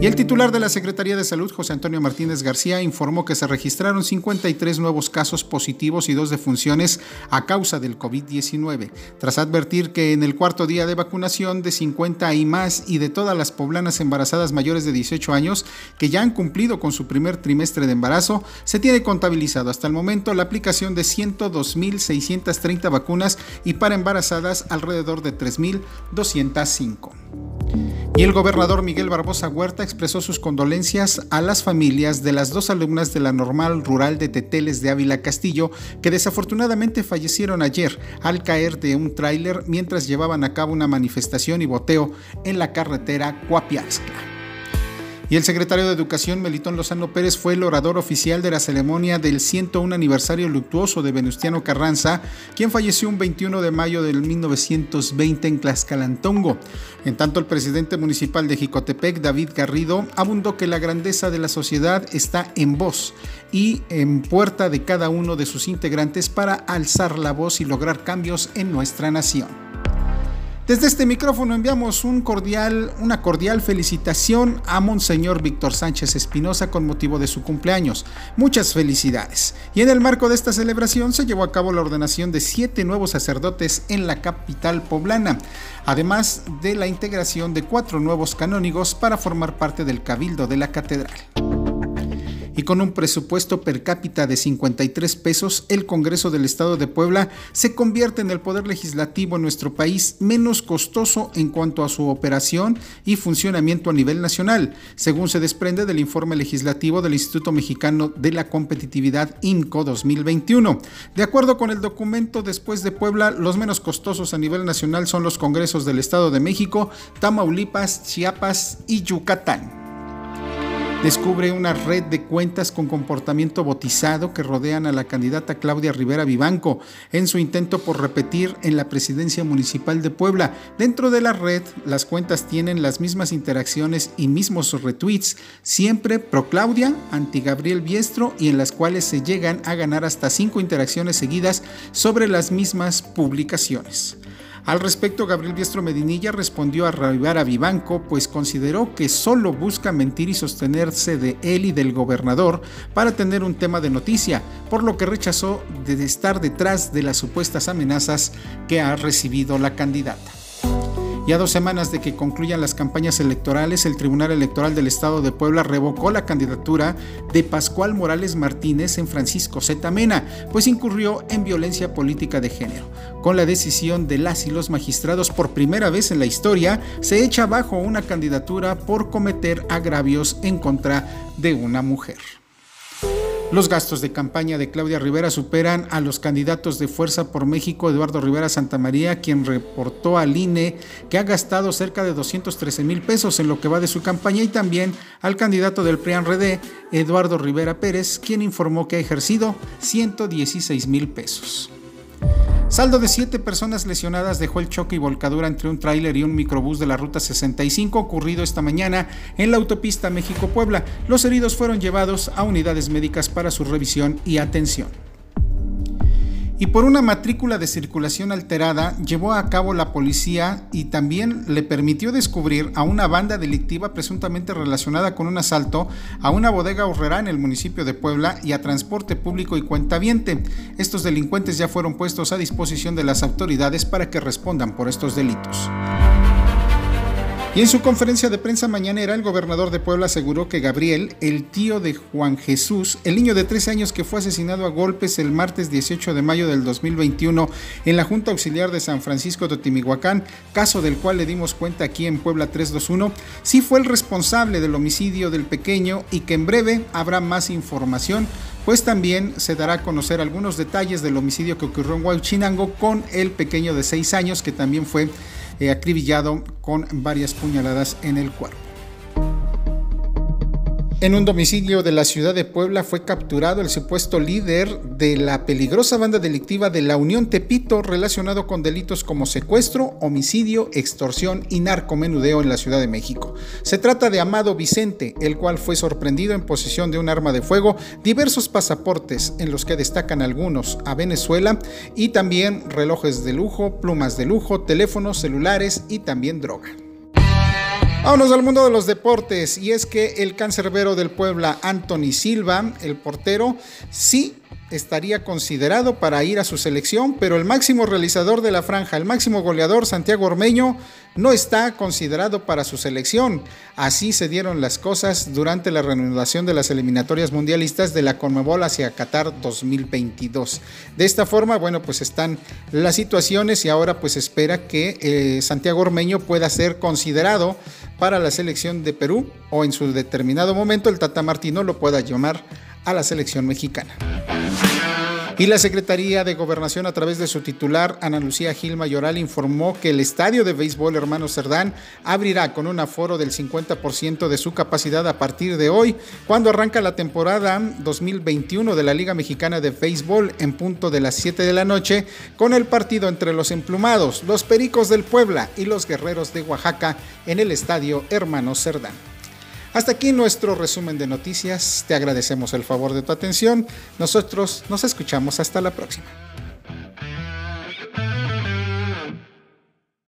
Y el titular de la Secretaría de Salud, José Antonio Martínez García, informó que se registraron 53 nuevos casos positivos y dos defunciones a causa del COVID-19, tras advertir que en el cuarto día de vacunación de 50 y más y de todas las poblanas embarazadas mayores de 18 años que ya han cumplido con su primer trimestre de embarazo, se tiene contabilizado hasta el momento la aplicación de 102.630 vacunas y para embarazadas alrededor de 3.205. Y el gobernador Miguel Barbosa Huerta expresó sus condolencias a las familias de las dos alumnas de la normal rural de Teteles de Ávila Castillo que desafortunadamente fallecieron ayer al caer de un tráiler mientras llevaban a cabo una manifestación y boteo en la carretera Cuapiaxca. Y el secretario de Educación, Melitón Lozano Pérez, fue el orador oficial de la ceremonia del 101 aniversario luctuoso de Venustiano Carranza, quien falleció un 21 de mayo del 1920 en Tlaxcalantongo. En tanto, el presidente municipal de Jicotepec, David Garrido, abundó que la grandeza de la sociedad está en voz y en puerta de cada uno de sus integrantes para alzar la voz y lograr cambios en nuestra nación. Desde este micrófono enviamos una cordial felicitación a Monseñor Víctor Sánchez Espinosa con motivo de su cumpleaños. Muchas felicidades. Y en el marco de esta celebración se llevó a cabo la ordenación de siete nuevos sacerdotes en la capital poblana, además de la integración de cuatro nuevos canónigos para formar parte del cabildo de la catedral y con un presupuesto per cápita de 53 pesos, el Congreso del Estado de Puebla se convierte en el poder legislativo en nuestro país menos costoso en cuanto a su operación y funcionamiento a nivel nacional, según se desprende del informe legislativo del Instituto Mexicano de la Competitividad INCO 2021. De acuerdo con el documento, después de Puebla, los menos costosos a nivel nacional son los Congresos del Estado de México, Tamaulipas, Chiapas y Yucatán descubre una red de cuentas con comportamiento botizado que rodean a la candidata Claudia Rivera Vivanco en su intento por repetir en la presidencia municipal de Puebla. Dentro de la red, las cuentas tienen las mismas interacciones y mismos retweets, siempre pro Claudia, anti Gabriel Biestro y en las cuales se llegan a ganar hasta cinco interacciones seguidas sobre las mismas publicaciones. Al respecto, Gabriel Biestro Medinilla respondió a Rivera Vivanco, pues consideró que solo busca mentir y sostenerse de él y del gobernador para tener un tema de noticia, por lo que rechazó de estar detrás de las supuestas amenazas que ha recibido la candidata. Y a dos semanas de que concluyan las campañas electorales, el Tribunal Electoral del Estado de Puebla revocó la candidatura de Pascual Morales Martínez en Francisco Z. Mena, pues incurrió en violencia política de género. Con la decisión de las y los magistrados por primera vez en la historia, se echa abajo una candidatura por cometer agravios en contra de una mujer. Los gastos de campaña de Claudia Rivera superan a los candidatos de Fuerza por México, Eduardo Rivera Santamaría, quien reportó al INE que ha gastado cerca de 213 mil pesos en lo que va de su campaña, y también al candidato del PRIAN-RD, Eduardo Rivera Pérez, quien informó que ha ejercido 116 mil pesos. Saldo de siete personas lesionadas dejó el choque y volcadura entre un tráiler y un microbús de la Ruta 65 ocurrido esta mañana en la autopista México-Puebla. Los heridos fueron llevados a unidades médicas para su revisión y atención y por una matrícula de circulación alterada llevó a cabo la policía y también le permitió descubrir a una banda delictiva presuntamente relacionada con un asalto a una bodega horrera en el municipio de Puebla y a transporte público y cuentaviente. Estos delincuentes ya fueron puestos a disposición de las autoridades para que respondan por estos delitos. Y en su conferencia de prensa mañanera, el gobernador de Puebla aseguró que Gabriel, el tío de Juan Jesús, el niño de 13 años que fue asesinado a golpes el martes 18 de mayo del 2021 en la Junta Auxiliar de San Francisco de Otimihuacán, caso del cual le dimos cuenta aquí en Puebla 321, sí fue el responsable del homicidio del pequeño y que en breve habrá más información pues también se dará a conocer algunos detalles del homicidio que ocurrió en Huachinango con el pequeño de 6 años que también fue acribillado con varias puñaladas en el cuerpo. En un domicilio de la ciudad de Puebla fue capturado el supuesto líder de la peligrosa banda delictiva de la Unión Tepito relacionado con delitos como secuestro, homicidio, extorsión y narcomenudeo en la Ciudad de México. Se trata de Amado Vicente, el cual fue sorprendido en posesión de un arma de fuego, diversos pasaportes en los que destacan algunos a Venezuela y también relojes de lujo, plumas de lujo, teléfonos celulares y también droga. Vámonos al mundo de los deportes y es que el cancerbero del Puebla, Anthony Silva, el portero, sí estaría considerado para ir a su selección, pero el máximo realizador de la franja, el máximo goleador Santiago Ormeño, no está considerado para su selección. Así se dieron las cosas durante la reanudación de las eliminatorias mundialistas de la Conmebol hacia Qatar 2022. De esta forma, bueno, pues están las situaciones y ahora pues espera que eh, Santiago Ormeño pueda ser considerado para la selección de Perú o en su determinado momento el Tata Martino lo pueda llamar a la selección mexicana. Y la Secretaría de Gobernación, a través de su titular, Ana Lucía Gil Mayoral, informó que el estadio de béisbol Hermano Cerdán abrirá con un aforo del 50% de su capacidad a partir de hoy, cuando arranca la temporada 2021 de la Liga Mexicana de Béisbol en punto de las 7 de la noche, con el partido entre los emplumados, los Pericos del Puebla y los Guerreros de Oaxaca en el estadio Hermano Cerdán. Hasta aquí nuestro resumen de noticias. Te agradecemos el favor de tu atención. Nosotros nos escuchamos hasta la próxima.